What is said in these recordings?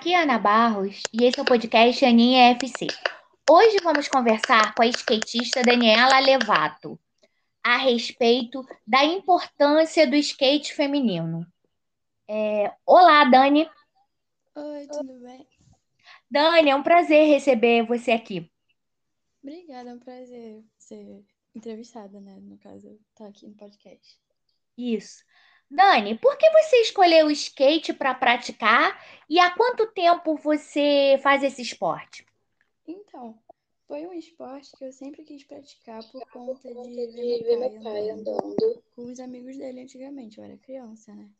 Aqui é Ana Barros e esse é o podcast Aninha FC. Hoje vamos conversar com a skatista Daniela Levato a respeito da importância do skate feminino. É... Olá, Dani. Oi, tudo bem? Dani, é um prazer receber você aqui. Obrigada, é um prazer ser entrevistada, né? No caso, estar aqui no podcast. Isso. Dani, por que você escolheu o skate para praticar e há quanto tempo você faz esse esporte? Então, foi um esporte que eu sempre quis praticar por conta de ver meu pai andando com os amigos dele antigamente. Eu era criança, né?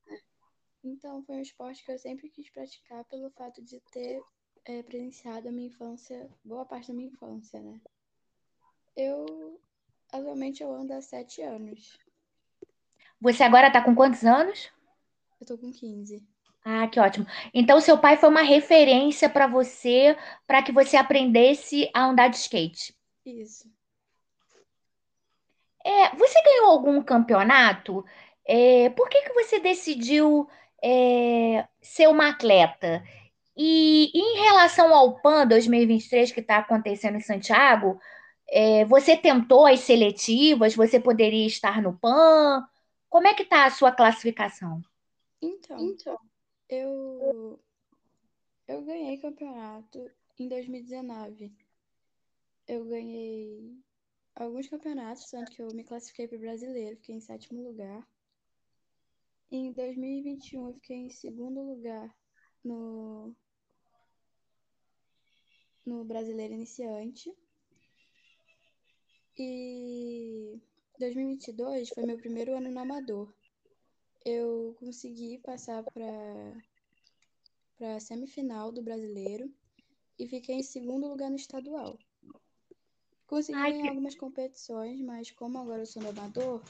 Então, foi um esporte que eu sempre quis praticar pelo fato de ter é, presenciado a minha infância, boa parte da minha infância, né? Eu, atualmente, eu ando há sete anos. Você agora está com quantos anos? Eu tô com 15. Ah, que ótimo. Então, seu pai foi uma referência para você, para que você aprendesse a andar de skate. Isso. É, você ganhou algum campeonato? É, por que que você decidiu é, ser uma atleta? E em relação ao PAN 2023 que está acontecendo em Santiago, é, você tentou as seletivas? Você poderia estar no PAN? Como é que está a sua classificação? Então, então, eu eu ganhei campeonato em 2019. Eu ganhei alguns campeonatos, tanto que eu me classifiquei para o brasileiro, fiquei em sétimo lugar. Em 2021 eu fiquei em segundo lugar no no brasileiro iniciante. E 2022 foi meu primeiro ano no amador. Eu consegui passar para para a semifinal do brasileiro e fiquei em segundo lugar no estadual. Consegui Ai, que- algumas competições, mas como agora eu sou no amador,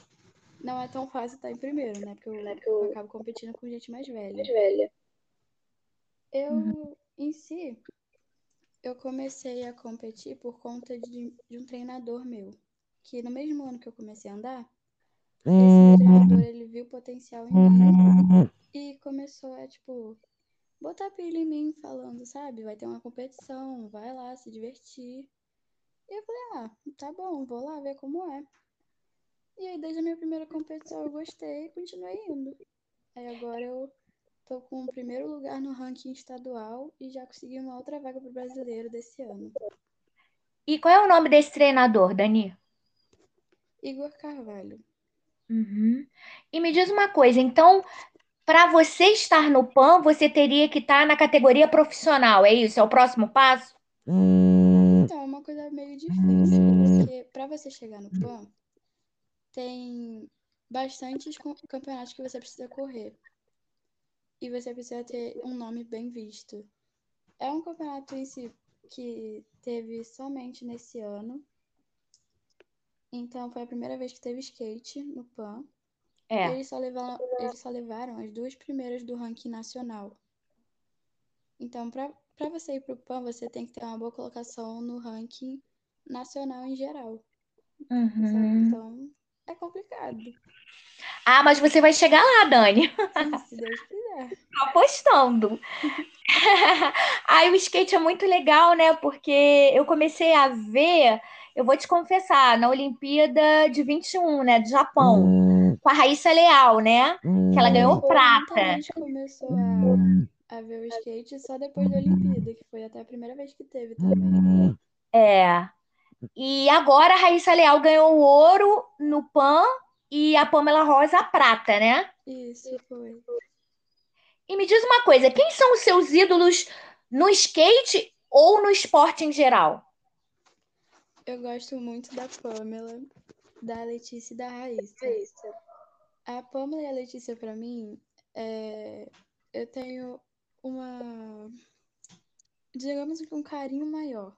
não é tão fácil estar em primeiro, né? Porque eu, eu acabo competindo com gente mais velha. Eu, em si, eu comecei a competir por conta de, de um treinador meu, que no mesmo ano que eu comecei a andar, esse treinador, ele viu potencial em mim e começou a, tipo, botar pilha em mim, falando, sabe, vai ter uma competição, vai lá se divertir. E eu falei, ah, tá bom, vou lá ver como é. E aí, desde a minha primeira competição, eu gostei e continuei indo. Aí agora eu tô com o primeiro lugar no ranking estadual e já consegui uma outra vaga pro brasileiro desse ano. E qual é o nome desse treinador, Dani? Igor Carvalho. Uhum. E me diz uma coisa, então, para você estar no PAN, você teria que estar na categoria profissional, é isso? É o próximo passo? Então, é uma coisa meio difícil, porque para você chegar no PAN, tem bastantes campeonatos que você precisa correr. E você precisa ter um nome bem visto. É um campeonato em si que teve somente nesse ano. Então, foi a primeira vez que teve skate no PAN. É. eles só levaram, eles só levaram as duas primeiras do ranking nacional. Então, para para você ir pro PAN, você tem que ter uma boa colocação no ranking nacional em geral? Uhum. Então, é complicado. Ah, mas você vai chegar lá, Dani. Sim, se Deus quiser. Tô apostando. Aí o skate é muito legal, né? Porque eu comecei a ver, eu vou te confessar, na Olimpíada de 21, né, do Japão, com a Raíssa Leal, né? Que ela ganhou Muita prata. gente começou a, a ver o skate só depois da Olimpíada, que foi até a primeira vez que teve também. É. E agora a Raíssa Leal ganhou o ouro no PAN e a Pamela Rosa a prata, né? Isso foi. E me diz uma coisa, quem são os seus ídolos no skate ou no esporte em geral? Eu gosto muito da Pamela, da Letícia e da Raíssa. A Pamela e a Letícia, pra mim, é... eu tenho uma, digamos que um carinho maior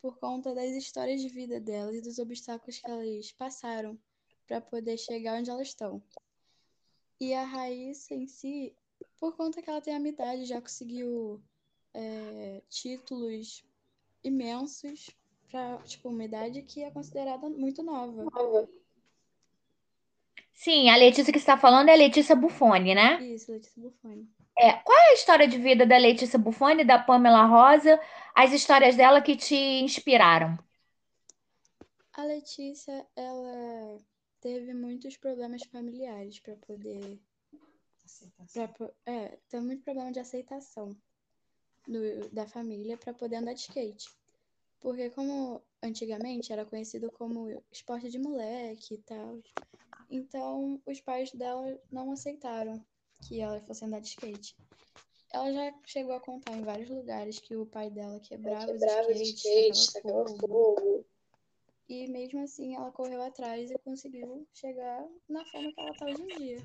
por conta das histórias de vida delas e dos obstáculos que elas passaram para poder chegar onde elas estão. E a Raíssa em si, por conta que ela tem a minha idade, já conseguiu é, títulos imensos para tipo uma idade que é considerada muito nova. Sim, a Letícia que você está falando é a Letícia Buffoni, né? Isso, Letícia Buffoni. É, qual é a história de vida da Letícia Buffoni, da Pamela Rosa, as histórias dela que te inspiraram? A Letícia, ela teve muitos problemas familiares para poder. Pra, é, teve muito problema de aceitação do, da família para poder andar de skate. Porque como antigamente era conhecido como esporte de moleque e tal. Então os pais dela não aceitaram que ela fosse andar de skate. Ela já chegou a contar em vários lugares que o pai dela quebrava, quebrava os skates, sacava fogo. fogo. E mesmo assim ela correu atrás e conseguiu chegar na forma que ela tá hoje em dia.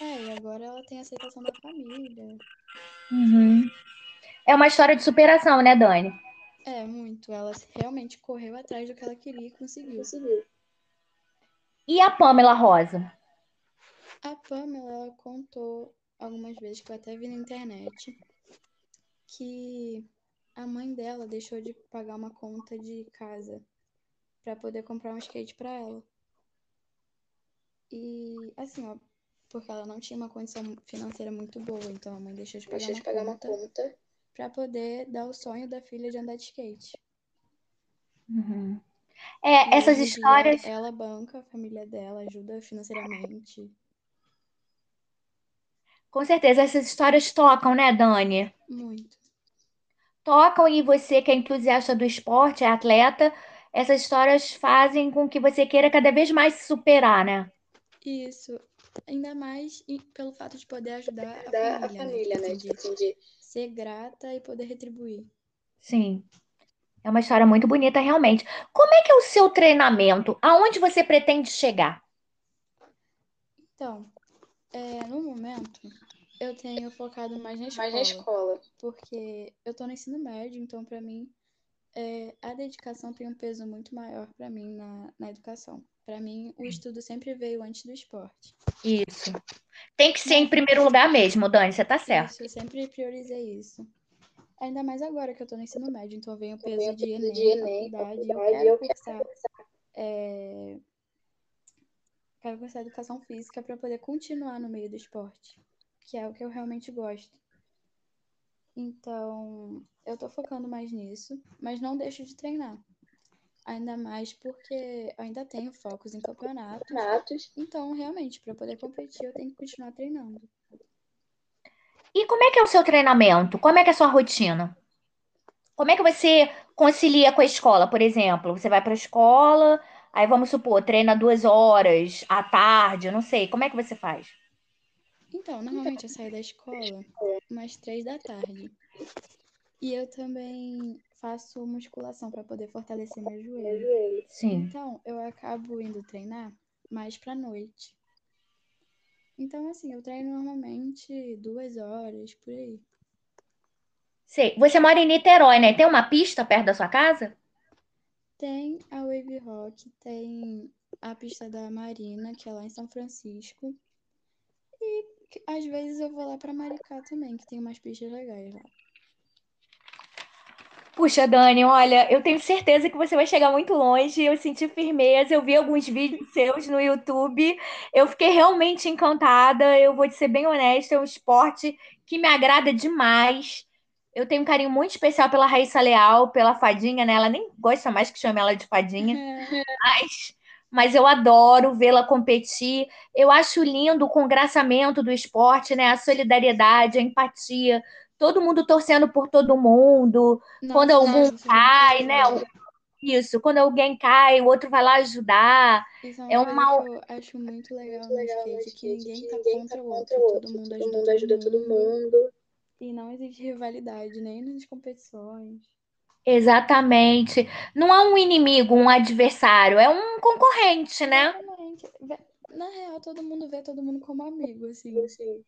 É, e agora ela tem a aceitação da família. Uhum. É uma história de superação, né, Dani? É, muito. Ela realmente correu atrás do que ela queria e conseguiu. conseguiu. E a Pamela Rosa? A Pamela ela contou algumas vezes que eu até vi na internet que a mãe dela deixou de pagar uma conta de casa para poder comprar um skate para ela. E assim, ó, porque ela não tinha uma condição financeira muito boa, então a mãe deixou de pagar, deixou uma, de pagar conta uma conta para poder dar o sonho da filha de andar de skate. Uhum. É, essas histórias. Ela banca a família dela, ajuda financeiramente. Com certeza, essas histórias tocam, né, Dani? Muito. Tocam e você que é entusiasta do esporte, é atleta, essas histórias fazem com que você queira cada vez mais se superar, né? Isso. Ainda mais pelo fato de poder ajudar, ajudar a família, a família né? né? Tipo assim, de ser grata e poder retribuir. Sim. É uma história muito bonita, realmente. Como é que é o seu treinamento? Aonde você pretende chegar? Então, é, no momento, eu tenho focado mais na escola. Mais na escola. Porque eu tô no ensino médio, então para mim é, a dedicação tem um peso muito maior para mim na, na educação. Para mim, o estudo sempre veio antes do esporte. Isso. Tem que ser em primeiro lugar mesmo, Dani, você tá certo. Isso, eu sempre priorizei isso. Ainda mais agora que eu tô no ensino médio, então vem o peso de Enem, de Enem faculdade, faculdade, eu quero cursar, é, quero cursar educação física para poder continuar no meio do esporte, que é o que eu realmente gosto. Então, eu tô focando mais nisso, mas não deixo de treinar. Ainda mais porque ainda tenho focos em campeonatos. campeonatos. Então, realmente, para poder competir, eu tenho que continuar treinando. E como é que é o seu treinamento? Como é que é a sua rotina? Como é que você concilia com a escola, por exemplo? Você vai para a escola, aí vamos supor, treina duas horas à tarde, não sei. Como é que você faz? Então, normalmente eu saio da escola umas três da tarde. E eu também faço musculação para poder fortalecer meu joelho. Sim. Então, eu acabo indo treinar mais pra noite. Então, assim, eu treino normalmente duas horas por aí. Sei. Você mora em Niterói, né? Tem uma pista perto da sua casa? Tem a Wave Rock, tem a pista da Marina, que é lá em São Francisco. E às vezes eu vou lá para Maricá também, que tem umas pistas legais lá. Puxa, Dani, olha, eu tenho certeza que você vai chegar muito longe. Eu senti firmeza, eu vi alguns vídeos seus no YouTube. Eu fiquei realmente encantada. Eu vou te ser bem honesta, é um esporte que me agrada demais. Eu tenho um carinho muito especial pela Raíssa Leal, pela Fadinha, né? Ela nem gosta mais que chame ela de Fadinha. Mas mas eu adoro vê-la competir. Eu acho lindo o congraçamento do esporte, né? A solidariedade, a empatia, todo mundo torcendo por todo mundo. Nossa, quando algum nossa, cai, né? Isso, quando alguém cai, o outro vai lá ajudar. Isso é uma, é eu acho muito legal, no skate, que ninguém, que tá, ninguém contra tá o outro, todo mundo, todo ajuda, mundo ajuda todo mundo. E não existe rivalidade, nem nas competições. Exatamente. Não é um inimigo, um adversário, é um concorrente, né? Exatamente. Na real, todo mundo vê todo mundo como amigo, assim. assim.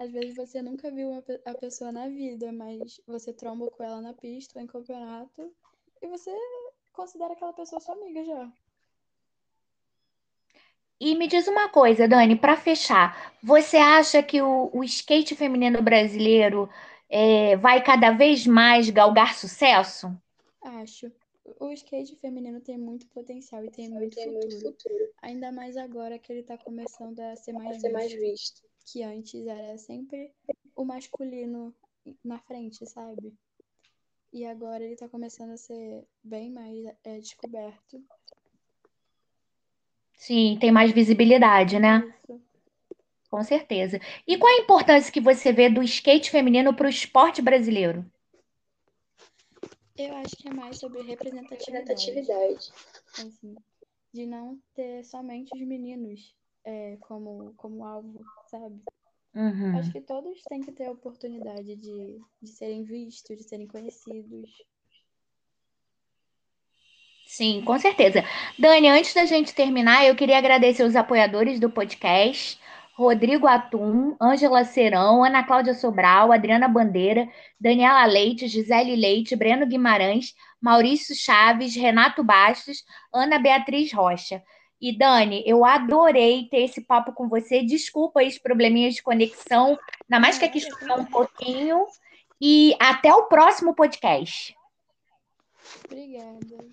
Às vezes você nunca viu a pessoa na vida, mas você tromba com ela na pista ou em campeonato e você considera aquela pessoa sua amiga já. E me diz uma coisa, Dani, para fechar, você acha que o, o skate feminino brasileiro é, vai cada vez mais galgar sucesso? Acho. o skate feminino tem muito potencial e tem, muito, tem futuro. muito futuro. Ainda mais agora que ele tá começando a ser mais, Vai ser mais visto. Que antes era sempre o masculino na frente, sabe? E agora ele tá começando a ser bem mais é, descoberto. Sim, tem mais visibilidade, né? Isso. Com certeza. E qual a importância que você vê do skate feminino para o esporte brasileiro? Eu acho que é mais sobre representatividade. Representatividade. assim, de não ter somente os meninos é, como, como alvo, sabe? Uhum. Acho que todos têm que ter a oportunidade de, de serem vistos, de serem conhecidos. Sim, com certeza. Dani, antes da gente terminar, eu queria agradecer os apoiadores do podcast. Rodrigo Atum, Ângela Serão, Ana Cláudia Sobral, Adriana Bandeira, Daniela Leite, Gisele Leite, Breno Guimarães, Maurício Chaves, Renato Bastos, Ana Beatriz Rocha. E Dani, eu adorei ter esse papo com você. Desculpa aí os probleminhas de conexão, ainda mais que aqui choveu um pouquinho. E até o próximo podcast. Obrigada.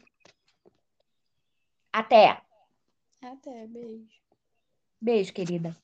Até. Até, beijo. Beijo, querida.